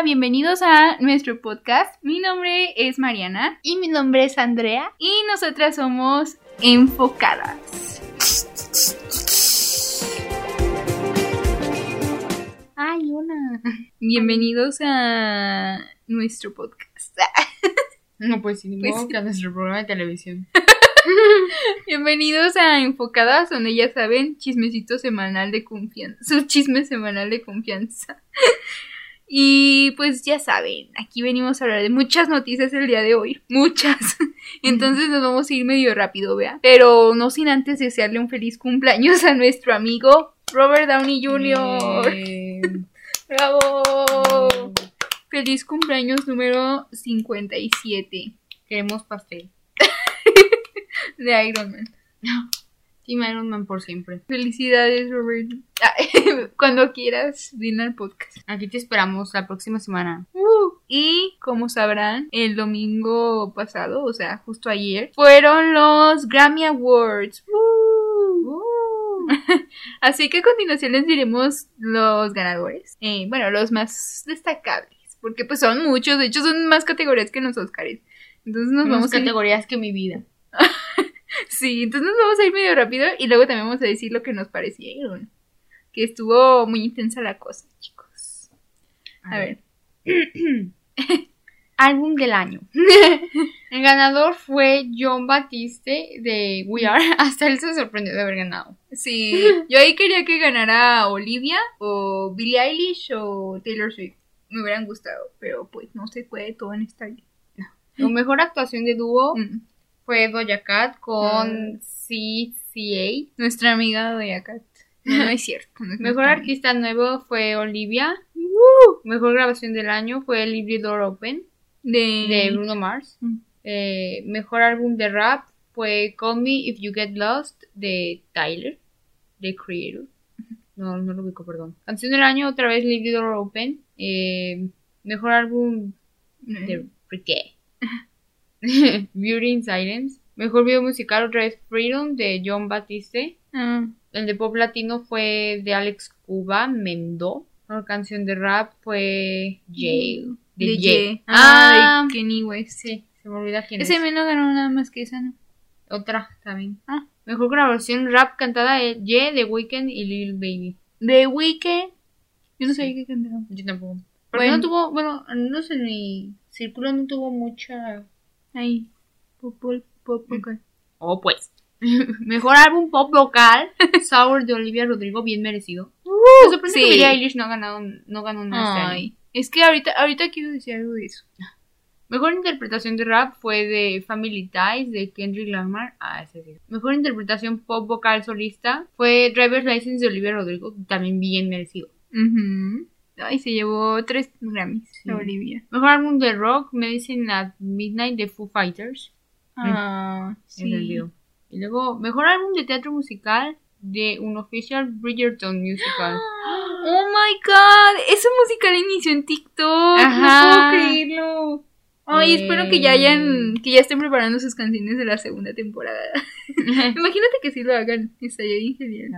Hola, bienvenidos a nuestro podcast. Mi nombre es Mariana Y mi nombre es Andrea. y nosotras somos enfocadas. Ay, una. Bienvenidos a nuestro podcast. No, pues sin Pues a nuestro programa de televisión. Bienvenidos a Enfocadas, donde ya saben, chismecito semanal de confianza. Su chisme semanal de confianza. Y pues ya saben, aquí venimos a hablar de muchas noticias el día de hoy. Muchas. Entonces nos vamos a ir medio rápido, vea. Pero no sin antes desearle un feliz cumpleaños a nuestro amigo Robert Downey Jr. ¡Bravo! Feliz cumpleaños número 57 queremos pastel. de Iron Man. Team Iron Man por siempre. Felicidades, Robert. Ah, Cuando quieras, ven al podcast. Aquí te esperamos la próxima semana. Uh, y como sabrán, el domingo pasado, o sea, justo ayer, fueron los Grammy Awards. Uh. Así que a continuación les diremos los ganadores. Eh, bueno, los más destacables. Porque pues son muchos, de hecho son más categorías que los Oscars. Entonces nos vamos a categorías que mi vida. Sí, entonces nos vamos a ir medio rápido y luego también vamos a decir lo que nos parecieron. Que estuvo muy intensa la cosa, chicos. A ver. Álbum del año. El ganador fue John Batiste de We Are. Hasta él se sorprendió de haber ganado. Sí, yo ahí quería que ganara Olivia o Billie Eilish o Taylor Swift. Me hubieran gustado, pero pues no se puede todo en esta vida. La mejor actuación de dúo Mm. Fue Doja Cat con CCA. Nuestra amiga Doja Cat. No, no es cierto. no es Mejor artista nuevo fue Olivia. Mejor grabación del año fue Lively Door Open. De... de Bruno Mars. Mm. Eh, mejor álbum de rap fue Call Me If You Get Lost de Tyler, de Creator. No, no lo ubico, perdón. Canción del año, otra vez Lively Door Open. Eh, mejor álbum de Ricky. Beauty in Silence. Mejor video musical, otra vez Freedom de John Batiste. Ah, El de pop latino fue de Alex Cuba, Mendo. La canción de rap fue Jail. De, de. Ye. Ah, de Kenny West. sí, se me olvida quién Ese es. menos ganó nada más que esa, ¿no? Otra también. Ah. Mejor grabación rap cantada es Ye de Weeknd y Lil Baby. De Weekend. Yo no sabía que cantaba. Yo tampoco. Bueno. no tuvo, bueno, no sé, mi círculo no tuvo mucha. Ahí. Pop, pop, pop, Mm. vocal. Oh, pues. Mejor álbum pop local, Sour de Olivia Rodrigo, bien merecido. Me sorprende sí. que Billie Eilish no ha ganado, no ganó nada este año. Es que ahorita, ahorita quiero decir algo de eso. Mejor interpretación de rap fue de Family Ties de Kendrick Lamar. Ah, ese sí. Mejor interpretación pop vocal solista fue Driver's License de Olivia Rodrigo, también bien merecido. Ujú. Ay, se llevó tres Grammys, Sí. Olivia. Mejor álbum de rock, Medicine at Midnight de Foo Fighters. Ah, sí. Entendido. Y luego, mejor álbum de teatro musical de un official Bridgerton musical. Oh my god, ese musical inició en TikTok. Ajá. No puedo creerlo. Ay, espero que ya hayan, que ya estén preparando sus canciones de la segunda temporada. Imagínate que sí lo hagan, estaría bien genial.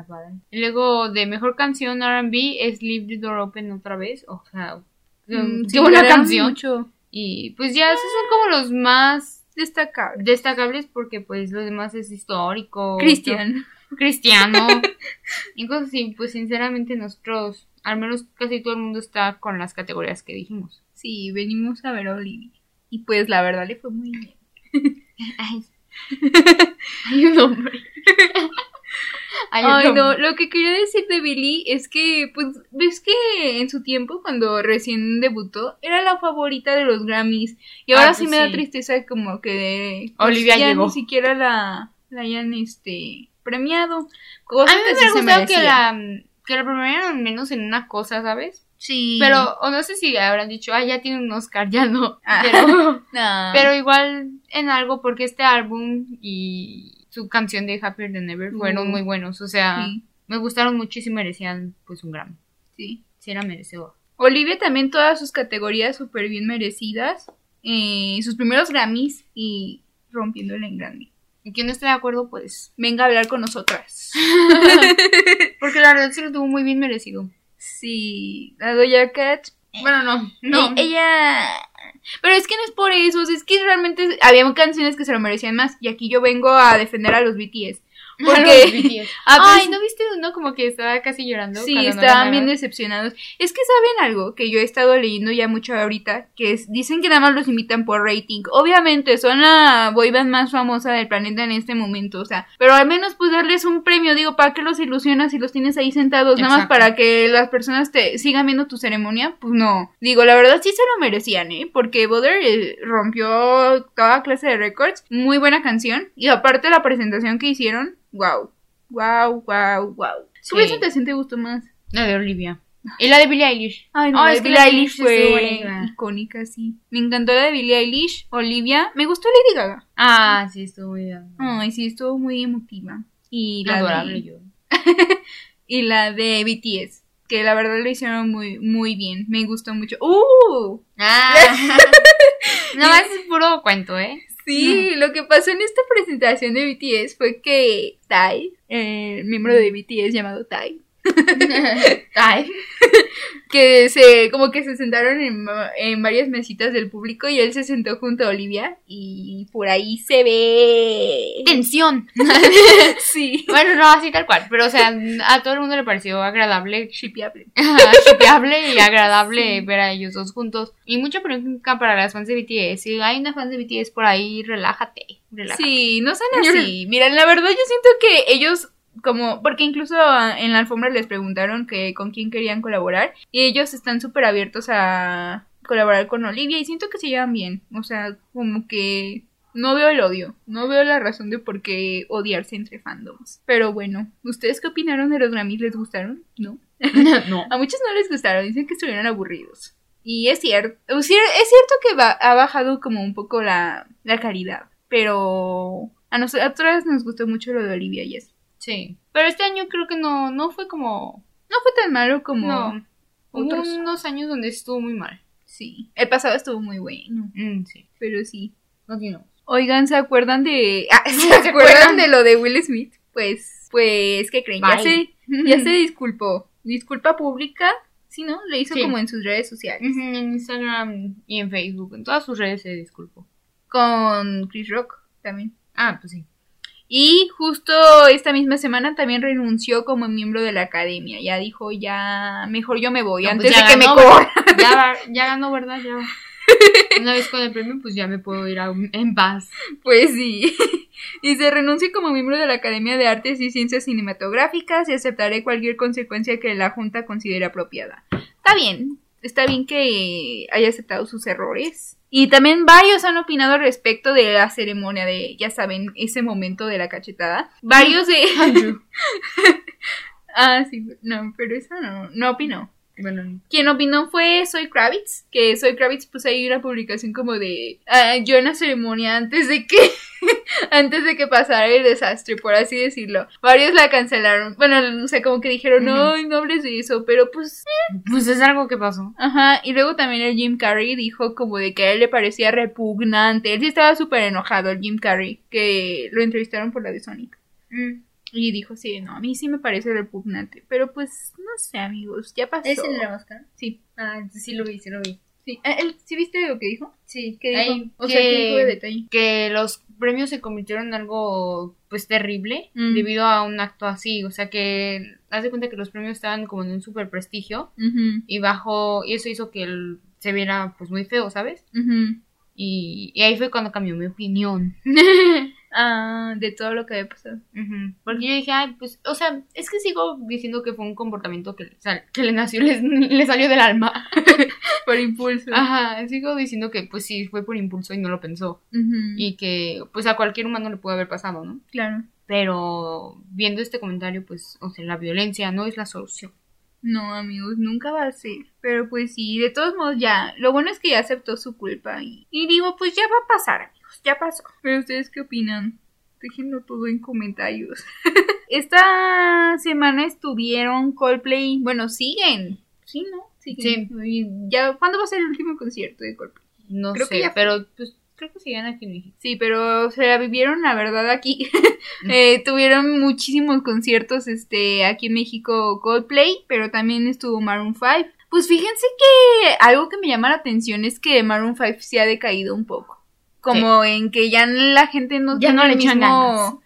Luego, de mejor canción RB es Leave the Door Open otra vez. O sea, Mm, qué sí, buena canción. mucho Y pues ya, esos son como los más destacable. destacables porque pues lo demás es histórico. Cristian. Cristiano. y cosas así, pues sinceramente nosotros, al menos casi todo el mundo está con las categorías que dijimos. Sí, venimos a ver a Olivia. Y pues la verdad le fue muy bien. Ay, hay un hombre. Ay, no, lo que quería decir de Billy es que, pues, ves que en su tiempo, cuando recién debutó, era la favorita de los Grammys. Y ahora Ah, sí me da tristeza como que pues, Olivia ya llegó. ni siquiera la, la hayan, este, premiado. A Cosa mí me hubiera gustado que la, que la premiaran al menos en una cosa, ¿sabes? Sí. Pero, o no sé si habrán dicho, ah, ya tiene un Oscar, ya no. Ah. Pero, No. pero igual en algo, porque este álbum y su canción de Happier Than Ever fueron Uh. muy buenos. O sea, Sí, me gustaron mucho y merecían pues un Grammy. sí. Sí, era merecedor. Olivia también todas sus categorías súper bien merecidas. Eh, sus primeros Grammys y rompiéndole en Grammy. Y quien no esté de acuerdo, pues. Venga a hablar con nosotras. Porque la verdad se lo tuvo muy bien merecido. Sí, la Doja Cat, Bueno, no, no. E- ella. Pero es que no es por eso, es que realmente había canciones que se lo merecían más. Y aquí yo vengo a defender a los BTS. Porque... Ay, ¿no viste uno como que estaba casi llorando? Sí, no estaban bien decepcionados. Es que saben algo que yo he estado leyendo ya mucho ahorita, que es, dicen que nada más los invitan por rating. Obviamente son la boyband más famosa del planeta en este momento, o sea, pero al menos pues darles un premio, digo, ¿para qué los ilusionas si los tienes ahí sentados? Nada más para que las personas te sigan viendo tu ceremonia, pues no. Digo, la verdad sí se lo merecían, ¿eh? Porque Butter eh, rompió toda clase de récords, muy buena canción, y aparte la presentación que hicieron, wow. Wow, wow, wow. ¿Qué Sí. presentación te gustó más? La de Olivia. Y la de Billie Eilish. Ay, no, Oh, la es de que Billie Eilish fue icónica, sí. Me encantó la de Billie Eilish, Olivia. Me gustó Lady Gaga. Ah, sí, estuvo muy bien. Ay, sí, estuvo muy emotiva. Y la Adorable de, yo. y la de BTS, que la verdad lo hicieron muy, muy bien. Me gustó mucho. ¡Uh! Ah. Más es puro cuento, ¿eh? Sí, lo que pasó en esta presentación de BTS fue que Tai, el miembro de BTS llamado Tai, Ay. que se como que se sentaron en, en varias mesitas del público y él se sentó junto a Olivia y por ahí se ve Tensión. sí Bueno, no, así tal cual. Pero, o sea, a todo el mundo le pareció agradable, shipeable shipeable y agradable Sí. ver a ellos dos juntos. Y mucha pregunta para las fans de BTS. Si hay una fan de BTS por ahí, relájate. relájate. sí no son así mira la verdad yo siento que ellos como porque incluso en la alfombra les preguntaron que con quién querían colaborar y ellos están súper abiertos a colaborar con Olivia y siento que se llevan bien o sea como que no veo el odio, no veo la razón de por qué odiarse entre fandoms. Pero bueno, ¿ustedes qué opinaron de los Grammys? ¿Les gustaron? ¿No? no. A muchos no les gustaron, dicen que estuvieron aburridos. Y es cierto, es cierto que va- ha bajado como un poco la, la calidad, pero a nosotras nos gustó mucho lo de Olivia y eso. Sí. Pero este año creo que no, no fue como. No fue tan malo como No. Hubo otros. unos años donde estuvo muy mal. Sí, el pasado estuvo muy bueno, Mm, sí. pero sí. Continuamos. Oigan, ¿se acuerdan de... Ah, ¿Se, ¿Se acuerdan de lo de Will Smith? Pues, pues, ¿qué creen? Ya Bye. se, ya se disculpó. Disculpa pública, sí, ¿no? Le hizo Sí. como en sus redes sociales. En Instagram y en Facebook. En todas sus redes se disculpó. Con Chris Rock también. Ah, pues sí. Y justo esta misma semana también renunció como miembro de la academia. Ya dijo, ya, mejor yo me voy No, antes pues ya de que me ganó, corran. Ya, ganó, ¿verdad? Ya. Una vez con el premio, pues ya me puedo ir a- en paz. Pues sí. Y se renuncia como miembro de la Academia de Artes y Ciencias Cinematográficas y aceptaré cualquier consecuencia que la Junta considere apropiada. Está bien, está bien que haya aceptado sus errores. Y también varios han opinado respecto de la ceremonia de, ya saben, ese momento de la cachetada. Varios de... ah, sí, no, pero eso no, no opinó. Bueno, Quien opinó fue Soy Kravitz, que Soy Kravitz puso ahí una publicación como de ah, yo en la ceremonia antes de que antes de que pasara el desastre, por así decirlo. Varios la cancelaron. Bueno, no sé, como que dijeron, no, no hables de eso, pero pues, pues es algo que pasó. ajá. Y luego también el Jim Carrey dijo como de que a él le parecía repugnante. Él sí estaba súper enojado, el Jim Carrey, que lo entrevistaron por la de Sonic. Mm. Y dijo, sí, no, a mí sí me parece repugnante. Pero pues, no sé, amigos, ya pasó. máscara? Sí. Ah, sí lo vi, sí lo vi. Sí, Ah, él- ¿sí viste lo que dijo? Sí, ¿Qué dijo? Ay, o sea, ¿qué de que, detalle? que los premios se convirtieron en algo pues terrible Mm. debido a un acto así. O sea que haz de cuenta que los premios estaban como en un super prestigio y bajo, y eso hizo que el- se viera pues muy feo, ¿sabes? Y, y ahí fue cuando cambió mi opinión. Ah, de todo lo que había pasado. Porque yo dije, ay, pues, o sea, es que sigo diciendo que fue un comportamiento que, le sal- que le nació, le, le salió del alma. Por impulso. Ajá, sigo diciendo que pues sí, fue por impulso y no lo pensó. Y que pues a cualquier humano le puede haber pasado, ¿no? Claro. Pero viendo este comentario, pues, o sea, la violencia no es la solución. No, amigos, nunca va a ser. Pero pues sí, de todos modos ya. Lo bueno es que ya aceptó su culpa. Y, y digo, pues ya va a pasar. Ya pasó. Pero ustedes qué opinan? Déjenlo todo en comentarios. Esta semana estuvieron Coldplay. Bueno, siguen. Sí, ¿no? Siguen. Y Ya, ¿Cuándo va a ser el último concierto de Coldplay? No Creo que sé, ya fue. pero pues creo que siguen aquí en México. Sí, pero se la vivieron, la verdad, aquí. Eh, tuvieron muchísimos conciertos este, aquí en México Coldplay, pero también estuvo Maroon 5. Pues fíjense que algo que me llama la atención es que Maroon 5 se ha decaído un poco. Como en que ya la gente no Ya tiene no le echan mismo-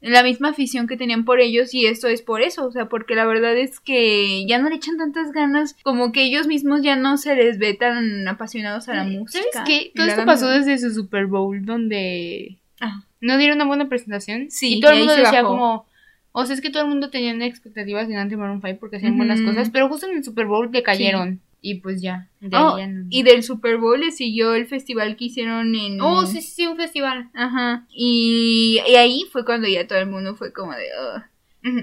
la misma afición que tenían por ellos y esto es por eso, o sea, porque la verdad es que ya no le echan tantas ganas, como que ellos mismos ya no se les ve tan apasionados a la música. ¿Sabes qué? Todo esto pasó desde su Super Bowl donde Ah, no dieron una buena presentación. Sí, y todo el mundo decía bajó. como... O sea, es que todo el mundo tenía expectativas en anti Maroon 5 porque hacían buenas cosas, pero justo en el Super Bowl decayeron. Y pues ya, de Oh, ahí no. y del Super Bowl le siguió el festival que hicieron en... Oh, sí, sí, sí, un festival. Ajá. Y, y ahí fue cuando ya todo el mundo fue como de...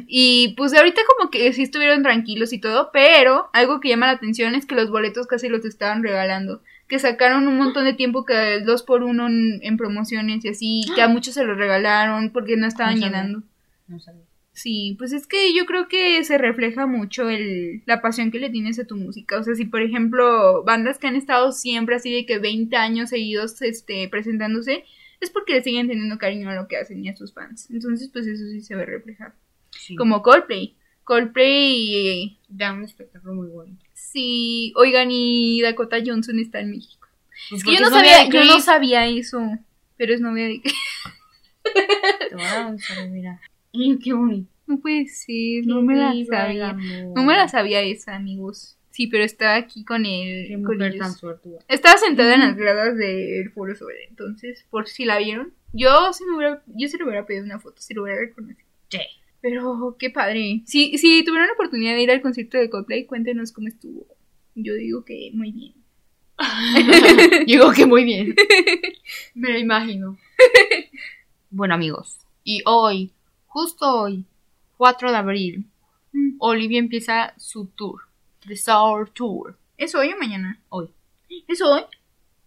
Y pues ahorita como que sí estuvieron tranquilos y todo, pero algo que llama la atención es que los boletos casi los estaban regalando. Que sacaron un montón de tiempo que el 2 por 1 en, en promociones y así, que a muchos se los regalaron porque no estaban No llenando. No sabía. Sí, pues es que yo creo que se refleja mucho el, la pasión que le tienes a tu música. O sea, si por ejemplo bandas que han estado siempre así de que 20 años seguidos este, presentándose, es porque le siguen teniendo cariño a lo que hacen y a sus fans. Entonces, pues eso sí se ve reflejado. Sí. Como Coldplay. Coldplay, da un espectáculo muy bueno. sí, oigan, y Dakota Johnson está en México. Pues Es que yo no sabía, yo no sabía eso, pero es novia de... Te voy a mira. Qué bonito. No puede ser, no me la sabía. No me la sabía esa, amigos. Sí, pero estaba aquí con Qué él. Con mujer ellos. tan suertuda. Estaba sentada en las gradas del foro sobre entonces, por si la vieron. Yo sí me hubiera, yo sí le hubiera pedido una foto, si lo hubiera reconocido. Sí. Pero qué padre. Si, si tuvieron la oportunidad de ir al concierto de Coldplay, cuéntenos cómo estuvo. Yo digo que muy bien. Digo que muy bien. Me lo imagino. Bueno, amigos. Y hoy, justo hoy, 4 de abril, Mm. Olivia empieza su tour. The Sour Tour. ¿Es hoy o mañana? Hoy. ¿Es hoy?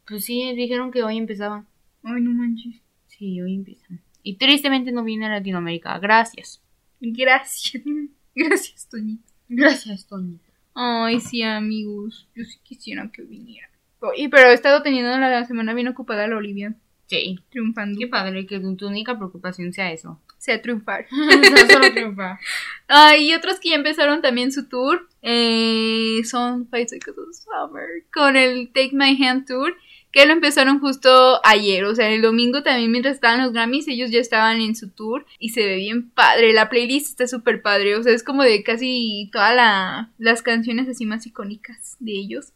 Pues sí, dijeron que hoy empezaba. Ay, no manches. Sí, hoy empiezan. Y tristemente no viene a Latinoamérica. Gracias. Gracias. Gracias, Toñito. Gracias, Tony. Ay, sí, amigos. Yo sí quisiera que viniera. Y pero he estado teniendo la semana bien ocupada la Olivia. Sí. Triunfando. Qué padre que tu única preocupación sea eso. Sea triunfar. Solo triunfar. Ah, y otros que ya empezaron también su tour eh, son Five Seconds of Summer con el Take My Hand Tour, que lo empezaron justo ayer, o sea, el domingo también mientras estaban los Grammys, ellos ya estaban en su tour y se ve bien padre, la playlist está súper padre, o sea, es como de casi todas la- las canciones así más icónicas de ellos.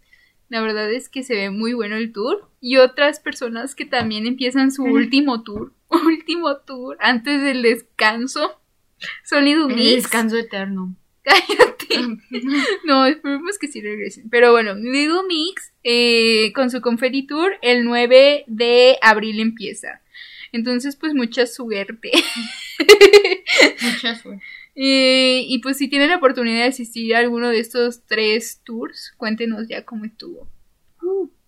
La verdad es que se ve muy bueno el tour. Y otras personas que también empiezan su último tour. Último tour antes del descanso. Sólido El Mix. descanso eterno. Cállate. No, esperemos que sí regresen. Pero bueno, Little Mix eh, con su Confetti Tour el 9 de abril empieza. Entonces, pues mucha suerte. Mucha suerte. Eh, y pues si tienen la oportunidad de asistir a alguno de estos tres tours, cuéntenos ya cómo estuvo.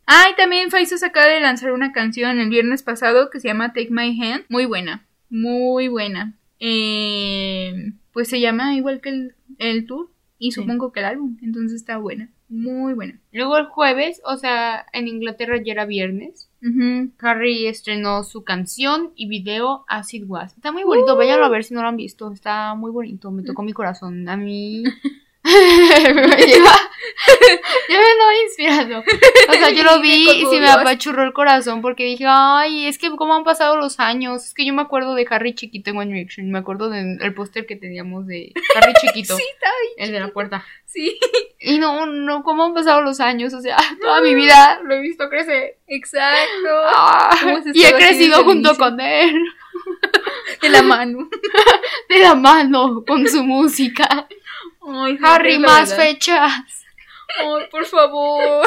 Ah, y también Faisos acaba de lanzar una canción el viernes pasado que se llama Take My Hand. Muy buena, muy buena. Eh, pues se llama igual que el, el tour y Sí. supongo que el álbum. Entonces está buena, muy buena. Luego el jueves, o sea, en Inglaterra ya era viernes. Ujú. Harry estrenó su canción y video Acid Was. Está muy bonito, váyanlo a ver si no lo han visto. Está muy bonito, me tocó mi corazón. A mí. me lleva- ya me andaba inspirando. O sea, yo lo vi y se me apachurró el corazón porque dije, ay, es que cómo han pasado los años. Es que yo me acuerdo de Harry chiquito en One Direction. Me acuerdo del poster que teníamos de Harry chiquito. Sí, está bien. El de la puerta. Sí, Y no, no, cómo han pasado los años. O sea, toda mi vida lo he visto crecer. exacto. Ah, y he crecido junto con él, De la mano. de la mano, con su música. Ay, Harry, más verdad. fechas. Ay, por favor.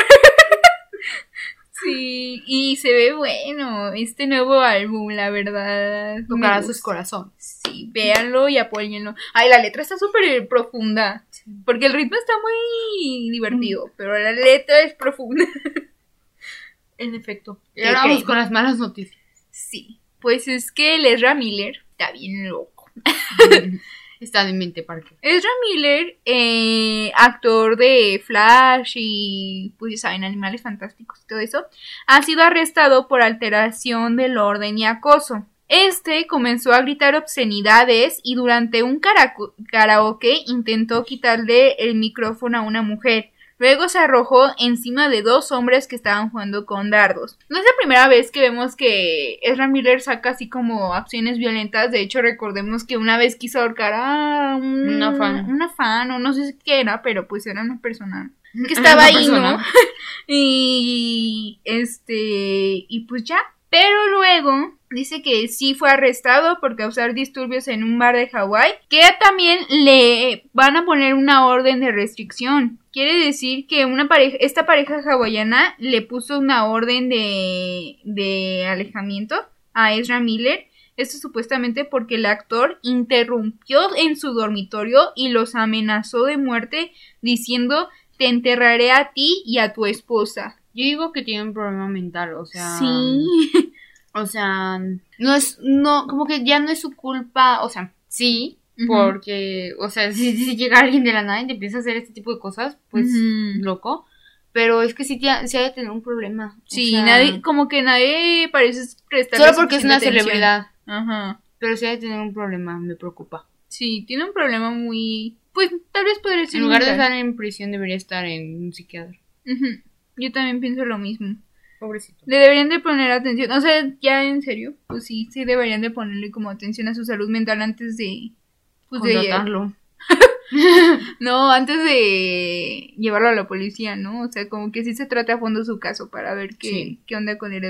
Sí, y se ve bueno este nuevo álbum, la verdad. Tocará sus corazones. Sí, véanlo y apóyenlo. Ay, la letra está súper profunda. Porque el ritmo está muy divertido, pero la letra es profunda. En efecto. Y ¿Qué ahora vamos con las malas noticias. Sí, pues es que el Ezra Miller está bien loco. Está de mente parque. Ezra Miller, eh, actor de Flash y, pues saben, Animales Fantásticos y todo eso, ha sido arrestado por alteración del orden y acoso. Este comenzó a gritar obscenidades y durante un karaoke intentó quitarle el micrófono a una mujer. Luego se arrojó encima de dos hombres que estaban jugando con dardos. No es la primera vez que vemos que Ezra Miller saca así como acciones violentas. De hecho, recordemos que una vez quiso ahorcar a un, Una fan. Una fan, o no sé qué era, pero pues era una persona que estaba ahí, ¿no? Y este, y pues ya. Pero luego dice que sí fue arrestado por causar disturbios en un bar de Hawái, que también le van a poner una orden de restricción. Quiere decir que una pareja, esta pareja hawaiana le puso una orden de, de alejamiento a Ezra Miller. Esto supuestamente porque el actor interrumpió en su dormitorio y los amenazó de muerte diciendo te enterraré a ti y a tu esposa. Yo digo que tiene un problema mental, o sea. Sí. O sea, no es, no, como que ya no es su culpa, o sea, sí, porque, o sea, si, si llega alguien de la nada y te empieza a hacer este tipo de cosas, pues, loco. Pero es que sí, te- sí ha de tener un problema. o Sí, sea, nadie, como que nadie parece prestar Solo porque es una celebridad. Ajá. Pero sí ha de tener un problema, me preocupa. Sí, tiene un problema muy, pues tal vez podría ser En lugar de estar en prisión, debería estar en un psiquiatra. Ujú. Yo también pienso lo mismo. Pobrecito. Le deberían de poner atención, o sea, ya en serio, pues sí, sí deberían de ponerle como atención a su salud mental antes de, pues de, Contratarlo. no, antes de llevarlo a la policía, ¿no? O sea, como que sí se trata a fondo su caso para ver qué, Sí. qué onda con. Unos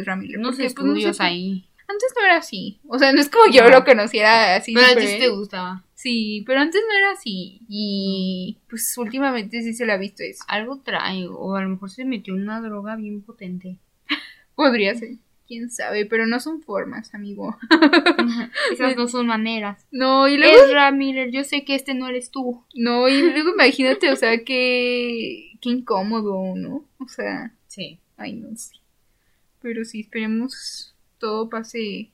porque, pues, no sé por- ahí. Antes no era así, o sea, no es como yo No. lo conociera así. Pero a ti súper- sí te gustaba. Sí, pero antes no era así. Y pues últimamente sí se le ha visto eso. Algo trae, o a lo mejor se metió una droga bien potente. Podría ser. Quién sabe, pero no son formas, amigo. Esas no son maneras. No, y luego. Ezra Miller, yo sé que este no eres tú. No, y luego imagínate, o sea, que. Qué incómodo, ¿no? O sea, Sí. ay, no sé. Pero sí, esperemos todo pase.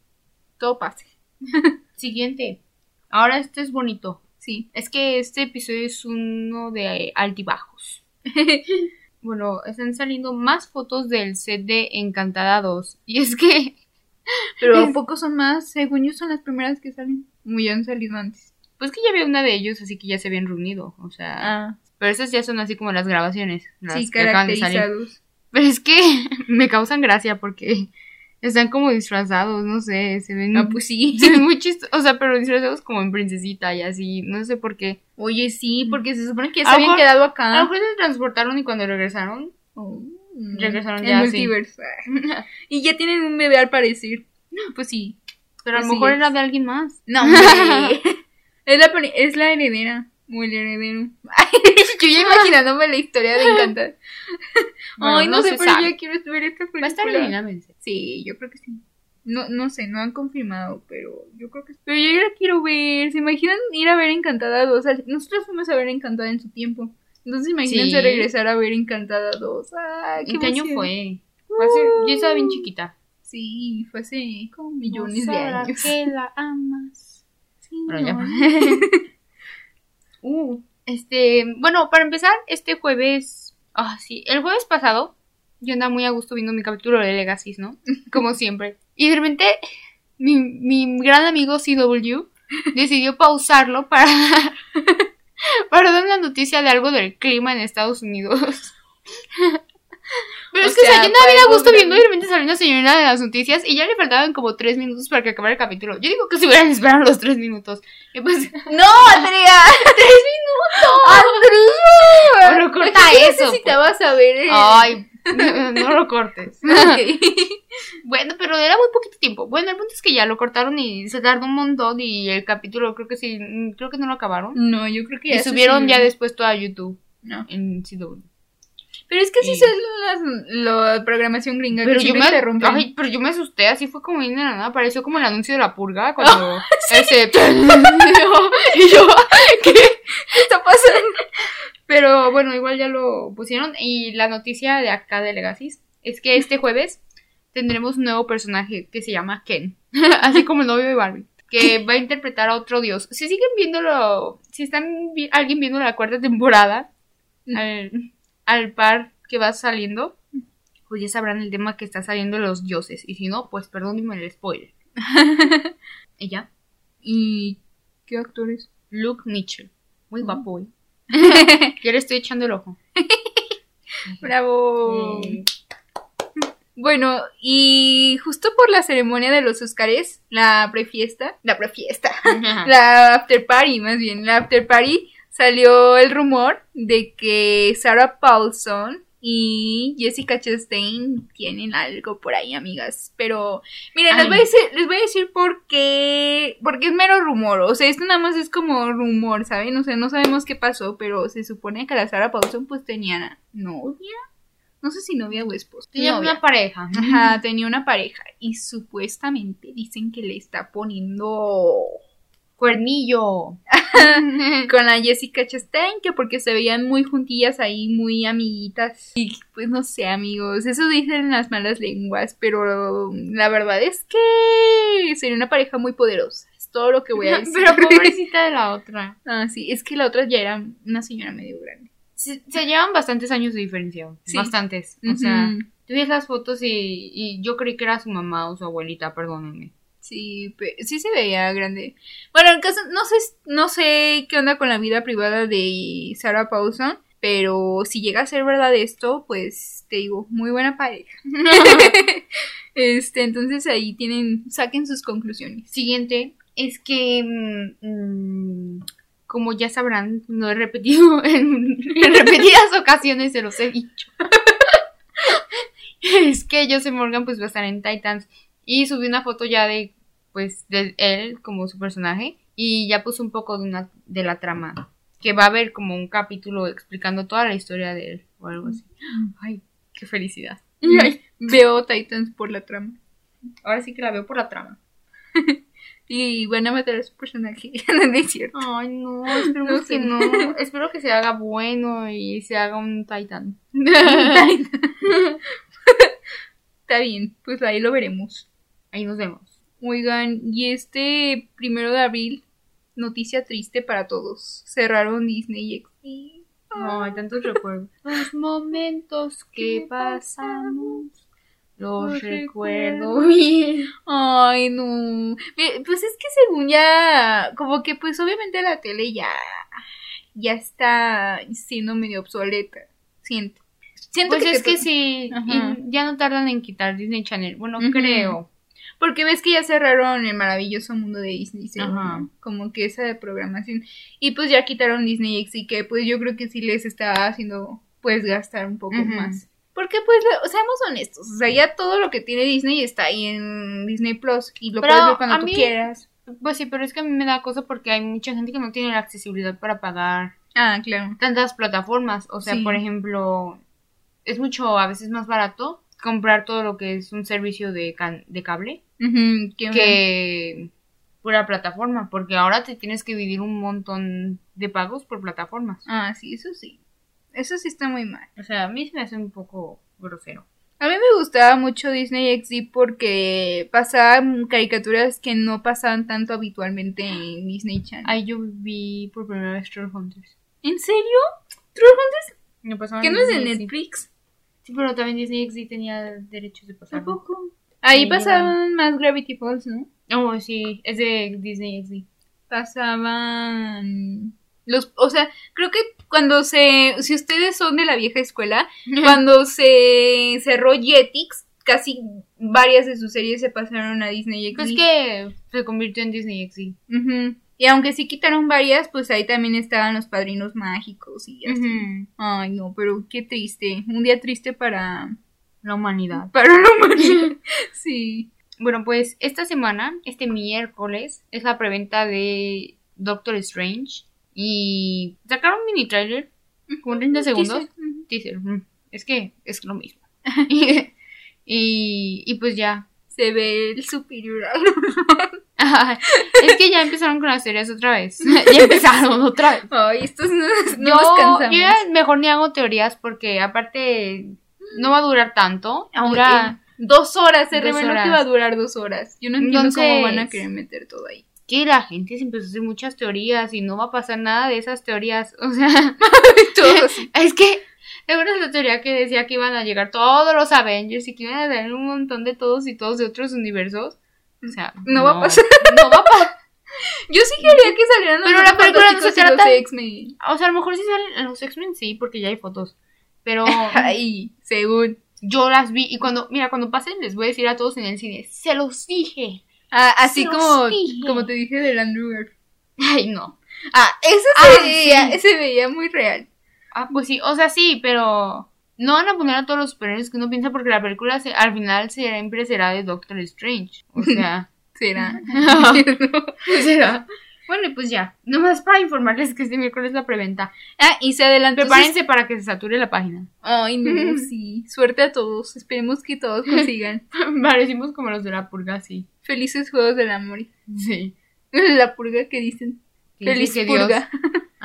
Todo pase. Siguiente. Ahora este es bonito. Sí. Es que este episodio es uno de altibajos. Bueno, están saliendo más fotos del set de Encantada 2. Y es que Pero ¿a poco son más? Según yo son las primeras que salen. Muy han salido antes. Pues que ya había una de ellos, así que ya se habían reunido. O sea. Ah, Pero esas ya son así como las grabaciones. Las sí, que acaban de salir. caracterizados. Pero es que me causan gracia porque están como disfrazados, no sé, se ven. Ah, pues sí. Se ven muy chistosos. O sea, pero disfrazados como en princesita y así. No sé por qué. Oye, sí, porque se supone que A se lo habían quedado A acá. lo mejor se transportaron y cuando regresaron. Oh, Regresaron el ya, sí. multiverso. y ya tienen un bebé al parecer. Pues sí. Pero a lo Pues sí, mejor era de alguien más. No, es, la, es la heredera. El heredero. yo ya imaginándome la historia de Encantada. Bueno, Ay, no, no sé, pero sabe. yo quiero ver esta película. Va a estar. Sí, yo creo que sí. No, no sé, no han confirmado, pero yo creo que sí. Pero yo ya la quiero ver. ¿Se imaginan ir a ver Encantada 2? O sea, nosotros fuimos a ver Encantada en su tiempo. Entonces imagínense Sí. regresar a ver Encantada 2. Ay, ¿En qué año fue? Fue hace- Yo estaba bien chiquita. Sí, fue hace como millones de años. que la amas. Sí, Bueno, ya. Uh, este, bueno, para empezar, este jueves, ah, sí, el jueves pasado, yo andaba muy a gusto viendo mi capítulo de Legacy, ¿no? Como siempre. Y de repente, mi, mi gran amigo CW decidió pausarlo para, para dar una noticia de algo del clima en Estados Unidos. Pero O es que, o sea, sea, yo andaba bien a fue gusto viendo y de repente salió una señora de las noticias y ya le faltaban como tres minutos para que acabara el capítulo. Yo digo que se hubieran esperado los tres minutos. Y pues, ¡No, Andrea! ¡Tres minutos! ¡Andrea! Bueno, corta ¿Por qué eso, necesitabas saber el- Ay, no, no lo cortes. Ok. Bueno, pero era muy poquito tiempo. Bueno, el punto es que ya lo cortaron y se tardó un montón y el capítulo creo que sí, creo que no lo acabaron. No, yo creo que ya Y subieron ya después todo a YouTube No. en CW. Pero es que sí Y- es la, la programación gringa Pero que yo, me, interrumpen. ay, pero yo me asusté, así fue como bien de la nada, pareció como el anuncio de la purga cuando ese y yo, ¿qué? ¿Qué está pasando? Pero bueno, igual ya lo pusieron. Y la noticia de acá de Legacy es que este jueves tendremos un nuevo personaje que se llama Ken. Así como el novio de Barbie. Que va a interpretar a otro dios. Si siguen viéndolo, si están vi- alguien viendo la cuarta temporada, al, al par que va saliendo, pues ya sabrán el tema que está saliendo los dioses. Y si no, pues perdónenme el spoiler. y ya, ¿Y qué actores? Luke Mitchell. Muy guapo, güey. Ya le estoy echando el ojo. Bravo. Eh, Bueno, y justo por la ceremonia de los Óscares, la prefiesta, la prefiesta, la after party, más bien, la after party, salió el rumor de que Sarah Paulson y Jessica Chastain tienen algo por ahí, amigas. Pero, miren, les voy, a decir, les voy a decir por qué, porque es mero rumor. O sea, esto nada más es como rumor, ¿saben? O sea, no sabemos qué pasó, pero se supone que la Sarah Paulson pues tenía novia. No sé si novia o esposa. Tenía Novia. una pareja. Ajá, tenía una pareja y supuestamente dicen que le está poniendo Cuernillo. con la Jessica Chastain, que porque se veían muy juntillas ahí, muy amiguitas. Y pues no sé, amigos, eso dicen las malas lenguas, pero la verdad es que sería una pareja muy poderosa. Es todo lo que voy a decir. Pero pobrecita de la otra. ah, sí, es que la otra ya era una señora medio grande. Se, se llevan bastantes años de diferencia. Sí. Bastantes. O sea, tú ves las fotos y, y yo creí que era su mamá o su abuelita, perdónenme. Sí, sí se veía grande. Bueno, el caso, no sé, no sé qué onda con la vida privada de Sarah Paulson, pero si llega a ser verdad esto, pues te digo, muy buena pareja. este, entonces ahí tienen, saquen sus conclusiones. Siguiente es que, mm, mm, como ya sabrán, no he repetido en, en repetidas ocasiones, se los he dicho. es que Joseph Morgan pues va a estar en Titans y subí una foto ya de pues de él como su personaje y ya puso un poco de una de la trama que va a haber como un capítulo explicando toda la historia de él o algo así. Ay, qué felicidad. Ay, veo Titans por la trama. Ahora sí que la veo por la trama. Y van a matar a su personaje. no es cierto. Ay, no, esperemos No que no. Espero que se haga bueno y se haga un Titan. Está bien, pues ahí lo veremos. Ahí nos vemos. Oigan, y este primero de abril, noticia triste para todos. Cerraron Disney XD. Ay, tantos recuerdos. Los momentos que pasamos. Los Los recuerdo bien. Ay, no. Pues es que según ya, como que pues obviamente la tele ya, ya está siendo medio obsoleta. Siento. Siento Pues es te- que sí, Ajá. y ya no tardan en quitar Disney Channel. Bueno, creo. Porque ves que ya cerraron el maravilloso mundo de Disney, Ajá. ¿no? como que esa de programación. Y pues ya quitaron Disney XD, que pues yo creo que sí les está haciendo pues gastar un poco más. Porque pues, seamos honestos, o sea, ya todo lo que tiene Disney está ahí en Disney Plus y lo Pero puedes ver cuando a tú mí- quieras. Pues sí, pero es que a mí me da cosa porque hay mucha gente que no tiene la accesibilidad para pagar Ah, claro. tantas plataformas. O sea, Sí. por ejemplo, es mucho, a veces más barato comprar todo lo que es un servicio de, can- de cable que pura plataforma, porque ahora te tienes que dividir un montón de pagos por plataformas. Ah, sí, eso sí. Eso sí está muy mal. O sea, a mí se me hace un poco grosero. A mí me gustaba mucho Disney XD porque pasaban caricaturas que no pasaban tanto habitualmente en Disney Channel. Ahí yo vi por primera vez Troll Hunters. ¿En serio? ¿Troll Hunters? No pasaban ¿Que no es de. Netflix? Sí, pero también Disney XD tenía derechos de pasar. Tampoco. Ahí Sí, pasaban más Gravity Falls, ¿no? Oh, sí, es de Disney XD. Pasaban los, o sea, creo que cuando se, si ustedes son de la vieja escuela, cuando se cerró Jetix, casi varias de sus series se pasaron a Disney XD. Pues que se convirtió en Disney XD. Y aunque sí quitaron varias, pues ahí también estaban los padrinos mágicos y así. Ay, no, pero qué triste. Un día triste para, La humanidad. para la humanidad. sí. Bueno, pues esta semana, este miércoles, es la preventa de Doctor Strange. Y sacaron un mini trailer, como 30 segundos. Teaser. Es que es lo mismo. y, y, y pues ya. Se ve el superior. Es que ya empezaron con las teorías otra vez. ya empezaron otra vez. Ay, estos no, no yo, nos yo mejor ni hago teorías porque aparte no va a durar tanto. Aunque Dura dos horas, se reveló que iba a durar dos horas. Yo no entiendo cómo van a querer meter todo ahí. que la gente se empezó a hacer muchas teorías y no va a pasar nada de esas teorías. O sea, es que ¿te acuerdas la teoría que decía que iban a llegar todos los Avengers y que iban a tener un montón de todos y todos de otros universos? O sea, No va a pasar. No va a pasar. Yo sí quería que salieran los Pero la película no se trata- X-Men. O sea, a lo mejor sí salen los X-Men, sí, porque ya hay fotos. pero Ay, según. yo las vi y cuando, mira, cuando pasen les voy a decir a todos en el cine, se los dije. Ah, así Se como, dije. como te dije del Andrew Garfield. Ay, no. Ah, eso Ah, se veía, sí. se veía muy real. Ah, pues sí, o sea, sí, pero no van a poner a todos los superhéroes que uno piensa porque la película se- al final siempre será de Doctor Strange. O sea, Será. será. Bueno, y pues ya, nomás para informarles que este miércoles la preventa. ah, y se adelantó. sus- Prepárense para que se sature la página. Ay, no, sí. Suerte a todos. Esperemos que todos consigan. Parecimos como los de la purga, sí. Felices Juegos del Amor. Sí. La purga que dicen. Feliz que Dios- purga.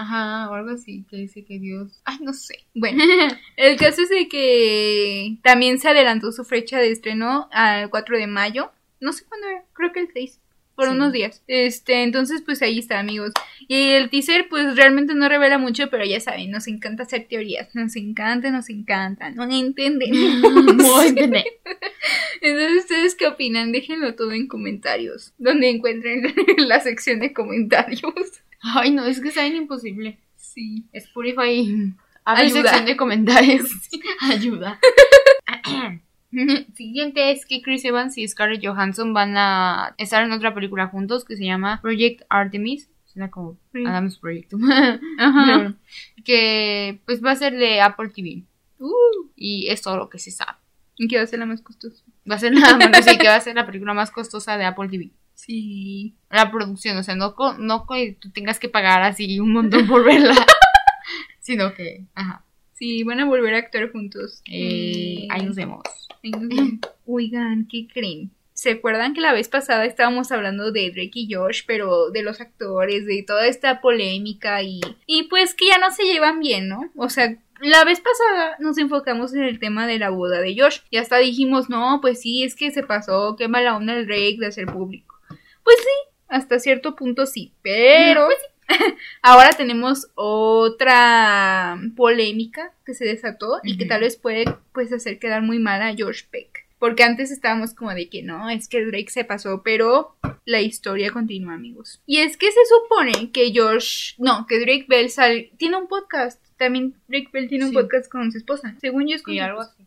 Ajá, o algo así, que dice que Dios. Ay, no sé. Bueno, el caso es de que también se adelantó su fecha de estreno al 4 de mayo. No sé cuándo era, creo que el 6. Por Sí. unos días. Este, entonces, pues ahí está, amigos. Y el teaser, pues realmente no revela mucho, pero ya saben, nos encanta hacer teorías. Nos encanta, nos encanta. No entienden. Muy bien. Entonces, ¿ustedes qué opinan? Déjenlo todo en comentarios. Donde encuentren la sección de comentarios. Ay, no, es que está bien imposible. Sí. Spotify. Abre Ayuda. sección de comentarios. Ayuda. Siguiente es que Chris Evans y Scarlett Johansson van a estar en otra película juntos que se llama Project Artemis. Suena como Sí. Adam's Project. Ajá. que pues va a ser de Apple TV. Uh, Y es todo lo que se sabe. ¿y qué va a ser la más costosa? Va a ser la, bueno, sí, que va a ser la película más costosa de Apple TV. Sí. La producción, o sea, no, no que tú tengas que pagar así un montón por verla. sino que, ajá. Sí, van a volver a actuar juntos. Eh, Eh, ahí nos vemos. ahí nos vemos. Oigan, ¿qué creen? ¿Se acuerdan que la vez pasada estábamos hablando de Drake y Josh, pero de los actores, de toda esta polémica y, y pues que ya no se llevan bien, ¿no? O sea, la vez pasada nos enfocamos en el tema de la boda de Josh y hasta dijimos, no, pues sí, es que se pasó, qué mala onda el Drake de hacer público. Pues sí, hasta cierto punto sí, pero ahora tenemos otra polémica que se desató y que tal vez puede pues hacer quedar muy mal a George Peck. Porque antes estábamos como de que no, es que Drake se pasó, pero la historia continúa, amigos. Y es que se supone que George, no, que Drake Bell sal- tiene un podcast. También Drake Bell tiene un podcast con su esposa. Según yo es con Y algo así.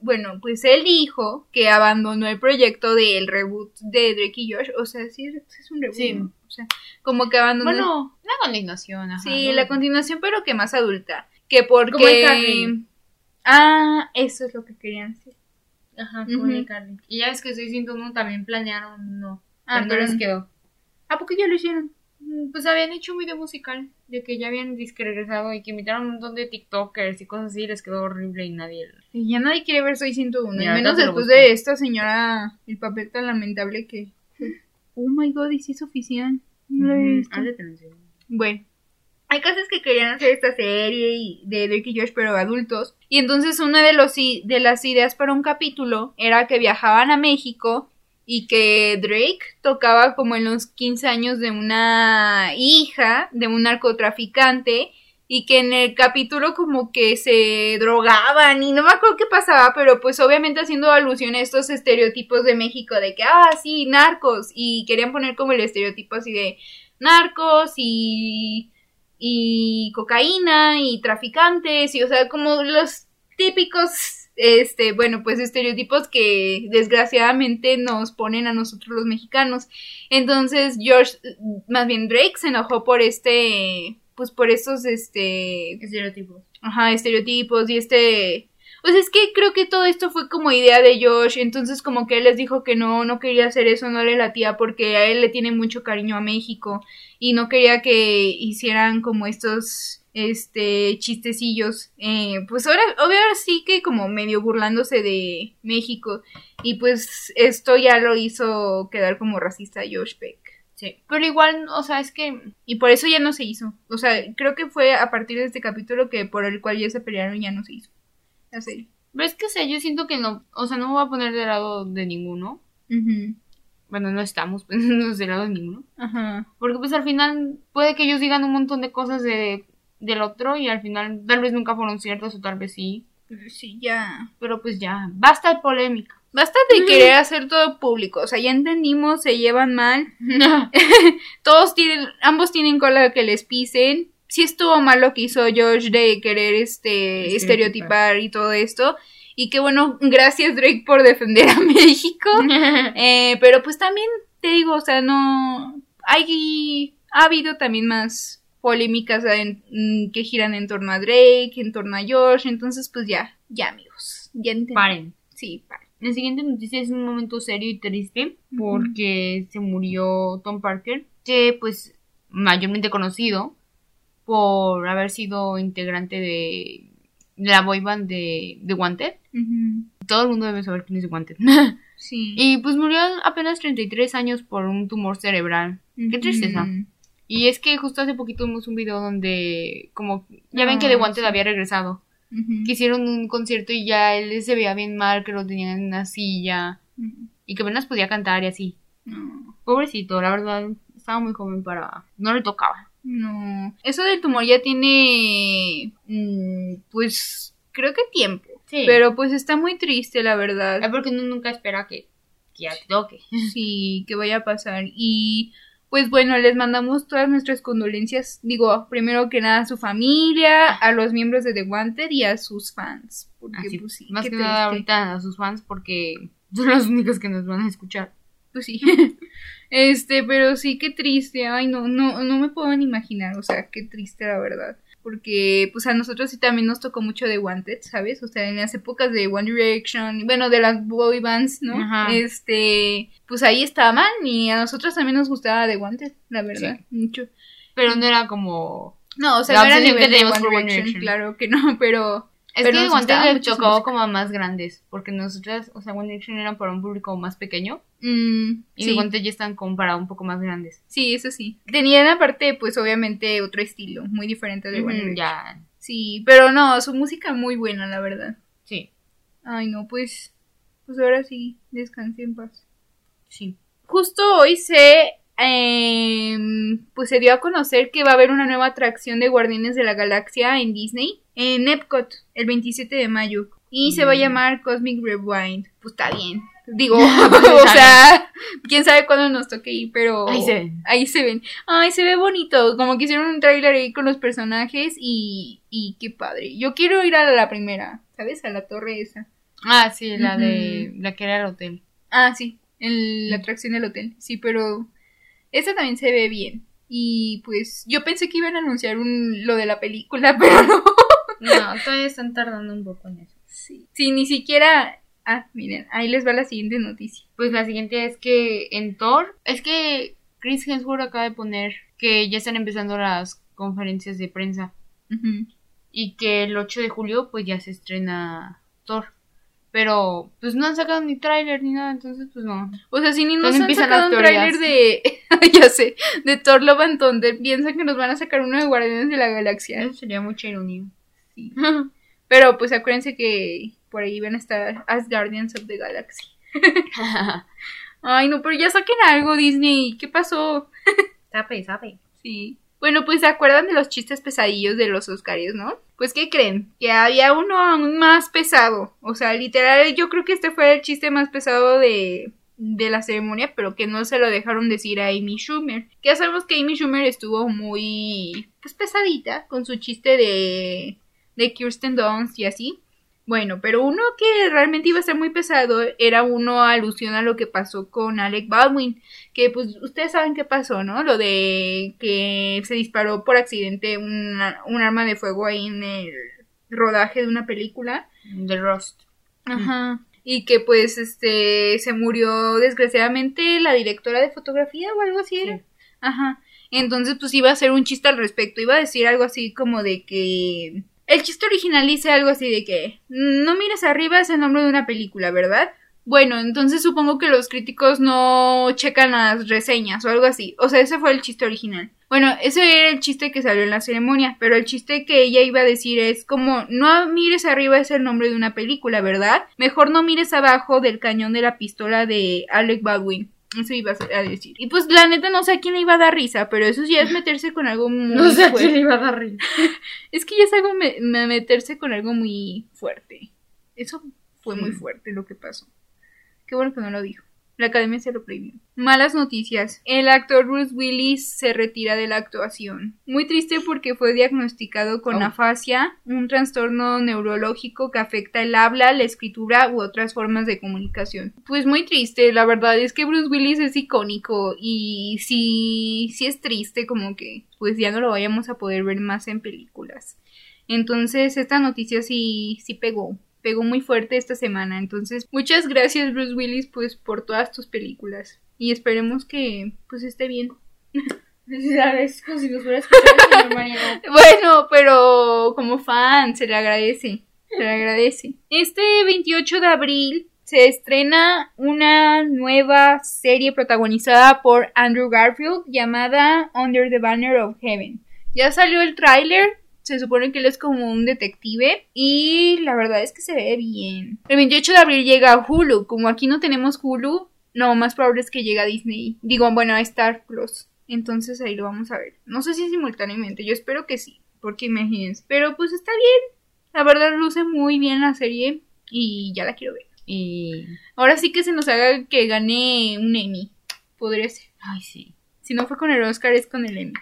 Bueno, pues él dijo que abandonó el proyecto del reboot de Drake y Josh. O sea, sí, es un reboot. Sí. ¿no? O sea, como que abandonó. Bueno, la continuación, ajá. sí, ¿no? la continuación, pero que más adulta. Que porque. Como el. Ah, eso es lo que querían hacer. Ajá, como de Carly. Y ya es que soy uno también planearon, no. Ah, pero no les quedó. ¿A poco ya lo hicieron? Mm, Pues habían hecho un video musical de que ya habían regresado y que invitaron a un montón de TikTokers y cosas así y les quedó horrible y nadie. Y ya nadie quiere ver Soy 101. Ni y menos después de esta señora, el papel tan lamentable que. Oh my god, y sí es oficial. No lo visto. Bueno, hay casos que querían hacer esta serie y- de Drake y Josh, pero adultos. Y entonces una de, los, de las ideas para un capítulo era que viajaban a México y que Drake tocaba como en los 15 años de una hija de un narcotraficante y que en el capítulo como que se drogaban y no me acuerdo qué pasaba, pero pues obviamente haciendo alusión a estos estereotipos de México de que, ah, sí, narcos y querían poner como el estereotipo así de narcos y y cocaína y traficantes y o sea como los típicos este bueno pues estereotipos que desgraciadamente nos ponen a nosotros los mexicanos entonces George más bien Drake se enojó por este pues por estos este Estereotipos. Ajá, estereotipos y este... Pues es que creo que todo esto fue como idea de Josh, entonces como que él les dijo que no, no quería hacer eso, no le latía porque a él le tiene mucho cariño a México y no quería que hicieran como estos este chistecillos eh, pues ahora ahora sí que como medio burlándose de México y pues esto ya lo hizo quedar como racista Josh Peck Sí. Pero igual, o sea, es que. y por eso ya no se hizo. O sea, creo que fue a partir de este capítulo que por el cual ya se pelearon ya no se hizo. La serie. Pero es que, o sea, yo siento que no. O sea, no me voy a poner del lado de ninguno. Bueno, no estamos poniéndonos del lado de ninguno. Ajá. Porque, pues al final, puede que ellos digan un montón de cosas de, del otro y al final, tal vez nunca fueron ciertas o tal vez sí. Sí, ya. Pero pues ya, basta de polémica. Basta de querer hacer todo público. O sea, ya entendimos, se llevan mal. Todos tienen, ambos tienen cola que les pisen. sí estuvo mal lo que hizo George de querer este Estereotipar. estereotipar y todo esto. Y que bueno, gracias Drake por defender a México. Eh, pero pues también te digo, o sea, no. Hay. Ha habido también más polémicas mm, que giran en torno a Drake, en torno a George. Entonces, pues ya, ya amigos. Ya entendí. Paren. Sí, paren. La siguiente noticia es un momento serio y triste porque se murió Tom Parker, que pues mayormente conocido por haber sido integrante de, la boy band de, de Wanted. Todo el mundo debe saber quién es Wanted. Sí. y pues murió apenas 33 años por un tumor cerebral. Qué tristeza. Y es que justo hace poquito vimos un video donde como ya ven que Ah, The Wanted sí. había regresado. Que hicieron un concierto y ya él se veía bien mal, que lo tenían en una silla y que apenas podía cantar y así. No. Pobrecito, la verdad, estaba muy joven para... No le tocaba. No. Eso del tumor ya tiene. mm, pues. Creo que tiempo. Sí. Pero pues está muy triste, la Es verdad. porque uno nunca espera que, que ya toque. Sí, que vaya a pasar. Y. Pues bueno, les mandamos todas nuestras condolencias. Digo, primero que nada a su familia, a los miembros de The Wanted y a sus fans. Porque, Así, pues sí, más que nada ahorita a sus fans porque son los únicos que nos van a escuchar. Pues sí. este, pero sí, qué triste. Ay, no, no, no me puedo ni imaginar. O sea, qué triste, la verdad. Porque, pues a nosotros sí también nos tocó mucho de Wanted, ¿sabes? O sea, en las épocas de One Direction, bueno, de las boy bands, ¿no? Ajá. Este, pues ahí estaban y a nosotros también nos gustaba de Wanted, la verdad, mucho. Pero no era como... No, o sea, no era nivel de One por One Direction, Direction. claro que no, pero... Es Pero que mucho su tocó música. como a más grandes. Porque nosotras, o sea, One Direction eran para un público más pequeño. mm, Y sí. Wanted ya están como para un poco más grandes. Sí, eso sí. Tenían aparte, pues obviamente otro estilo, muy diferente de One Direction. ya, Sí, pero no, su música muy buena, la verdad. sí, Ay, no, pues, pues ahora sí, descanse en paz. sí. Justo hoy se, em, pues se dio a conocer que va a haber una nueva atracción de Guardianes de la Galaxia en Disney, en Epcot, el 27 de mayo. Y se va a Mm. llamar Cosmic Rewind. Pues está bien. Digo, o sea, quién sabe cuándo nos toque ir, pero Ahí se ven. Ahí se ven. Ay, se ve bonito. Como que hicieron un tráiler ahí con los personajes y, y qué padre. Yo quiero ir a la primera, ¿sabes? A la torre esa. Ah, sí, la de... La que era el hotel. Ah, sí, en la atracción del hotel. Sí, pero esa también se ve bien. Y pues yo pensé que iban a anunciar un, lo de la película, pero no. No, todavía están tardando un poco en eso. Sí. Sí, ni siquiera... Ah, miren, ahí les va la siguiente noticia. Pues la siguiente es que en Thor, es que Chris Hemsworth acaba de poner que ya están empezando las conferencias de prensa y que el 8 de julio pues ya se estrena Thor. Pero pues no han sacado ni tráiler ni nada, entonces pues no. O sea, si ni nos ¿Dónde han sacado un tráiler de... ya sé, de Thor Love and Thunder, piensan que nos van a sacar uno de Guardianes de la Galaxia. Eso sería mucha ironía. Sí. Pero pues acuérdense que por ahí van a estar As Guardians of the Galaxy. Ay, no, pero ya saquen algo, Disney. ¿Qué pasó? sabe, sabe. Sí. Bueno, pues se acuerdan de los chistes pesadillos de los Oscars, ¿no? Pues, ¿qué creen? Que había uno aún más pesado. O sea, literal, yo creo que este fue el chiste más pesado de, de la ceremonia, pero que no se lo dejaron decir a Amy Schumer. Ya sabemos que Amy Schumer estuvo muy, pues, pesadita con su chiste de, de Kirsten Dunst y así. Bueno, pero uno que realmente iba a ser muy pesado era uno alusión a lo que pasó con Alec Baldwin, que pues ustedes saben qué pasó, ¿no? Lo de que se disparó por accidente una- un arma de fuego ahí en el rodaje de una película. The Rust. Ajá. Y que pues este se murió desgraciadamente la directora de fotografía o algo así era. Sí. Ajá. Entonces pues iba a hacer un chiste al respecto, iba a decir algo así como de que el chiste original dice algo así de que no mires arriba es el nombre de una película, ¿verdad? Bueno, entonces supongo que los críticos no checan las reseñas o algo así. O sea, ese fue el chiste original. Bueno, ese era el chiste que salió en la ceremonia, pero el chiste que ella iba a decir es como no mires arriba es el nombre de una película, ¿verdad? Mejor no mires abajo del cañón de la pistola de Alec Baldwin. Eso iba a decir. Y pues la neta no sé a quién le iba a dar risa, pero eso ya es meterse con algo muy No sé a fuerte. quién le iba a dar risa. Es que ya es algo me- me- meterse con algo muy fuerte. Eso fue muy fuerte lo que pasó. Qué bueno que no lo dijo. La academia se lo prohibió. Malas noticias. El actor Bruce Willis se retira de la actuación. Muy triste porque fue diagnosticado con Oh. afasia, un trastorno neurológico que afecta el habla, la escritura u otras formas de comunicación. Pues muy triste, la verdad es que Bruce Willis es icónico y sí, sí es triste como que pues ya no lo vayamos a poder ver más en películas. Entonces esta noticia sí, sí pegó, pegó muy fuerte esta semana. Entonces muchas gracias Bruce Willis pues por todas tus películas y esperemos que pues esté bien. Felicidades, como si nos fuera a escuchar. Bueno, pero como fan se le agradece, se le agradece. Este 28 de abril se estrena una nueva serie protagonizada por Andrew Garfield llamada Under the Banner of Heaven. Ya salió el tráiler, se supone que él es como un detective y la verdad es que se ve bien. El 28 de abril llega Hulu, como aquí no tenemos Hulu, no, más probable es que llegue a Disney. Digo, bueno, a Star Plus. Entonces ahí lo vamos a ver. No sé si simultáneamente, yo espero que sí, porque imagínense. Pero pues está bien. La verdad luce muy bien la serie y ya la quiero ver. Y. Ahora sí que se nos haga que gane un Emmy. Podría ser. Ay, sí. Si no fue con el Oscar, es con el Emmy.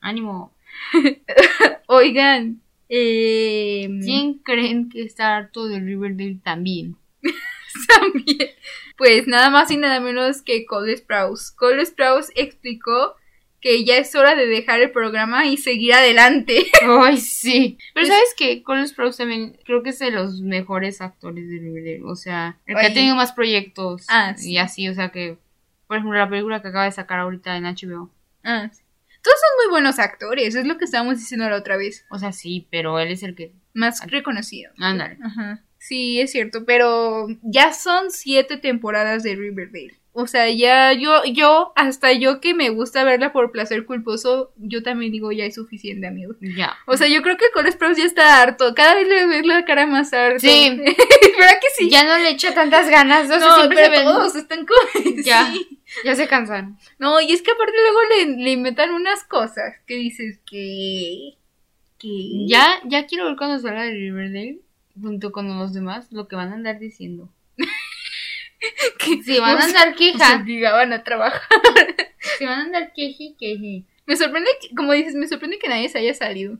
Ánimo. Oigan, eh, ¿Quién creen que está harto de Riverdale también? también. Pues nada más y nada menos que Cole Sprouse. Cole Sprouse explicó que ya es hora de dejar el programa y seguir adelante. Ay, sí. Pero Es- ¿sabes qué? Cole Sprouse también creo que es de los mejores actores de Riverdale. O sea, el que Oye. ha tenido más proyectos. Ah, sí. Y así, o sea que... Por ejemplo, la película que acaba de sacar ahorita en HBO. Ah, sí. Todos son muy buenos actores, es lo que estábamos diciendo la otra vez. O sea, sí, pero él es el que... Más reconocido. Ándale. Ajá. Sí, es cierto, pero ya son siete temporadas de Riverdale. O sea, ya yo, yo, hasta yo que me gusta verla por placer culposo, yo también digo ya es suficiente, amigo. Ya. O sea, yo creo que Cole Sprouse ya está harto. Cada vez le ves la cara más harto. Sí. ¿Verdad que sí? Ya no le echa tantas ganas. No, no, siempre pero se ven- todos están como... Ya. Sí. Ya se cansan. No, y es que aparte luego le, le inventan unas cosas que dices que... que... Ya, ya quiero ver cuando salga de Riverdale, junto con los demás, lo que van a andar diciendo. que Si van a andar queja. obligaban a trabajar. Si van a andar queje, queje. Me sorprende, que- como dices, me sorprende que nadie se haya salido.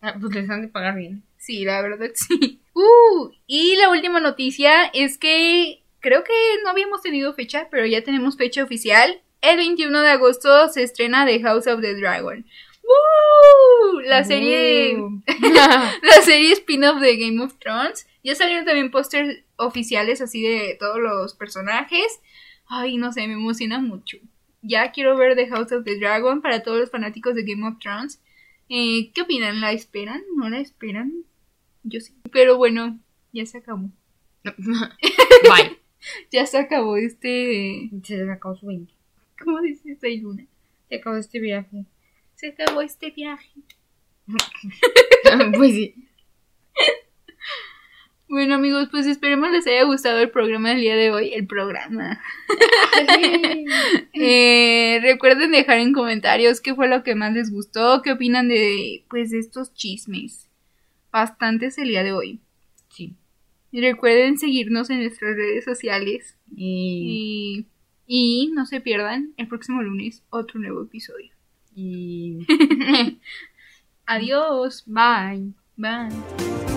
Ah, Pues les han de pagar bien. Sí, la verdad sí. Uh, y la última noticia es que creo que no habíamos tenido fecha, pero ya tenemos fecha oficial. El 21 de agosto se estrena The House of the Dragon. ¡Woo! La serie Uh. la serie spin-off de Game of Thrones. Ya salieron también pósters oficiales así de todos los personajes. Ay, no sé, me emociona mucho. Ya quiero ver The House of the Dragon para todos los fanáticos de Game of Thrones. Eh, ¿Qué opinan? ¿La esperan? ¿No la esperan? Yo sí. Pero bueno, ya se acabó. Bye. Ya se acabó este... Se acabó su 20. ¿Cómo dice Soy Luna? Se acabó este viaje. Se acabó este viaje. pues sí. Bueno amigos, pues esperemos les haya gustado el programa del día de hoy. El programa. Eh, recuerden dejar en comentarios qué fue lo que más les gustó, qué opinan de pues de estos chismes. Bastantes el día de hoy. Sí. Y recuerden seguirnos en nuestras redes sociales. Y, Y, y no se pierdan el próximo lunes otro nuevo episodio. y... Adiós. Bye. Bye.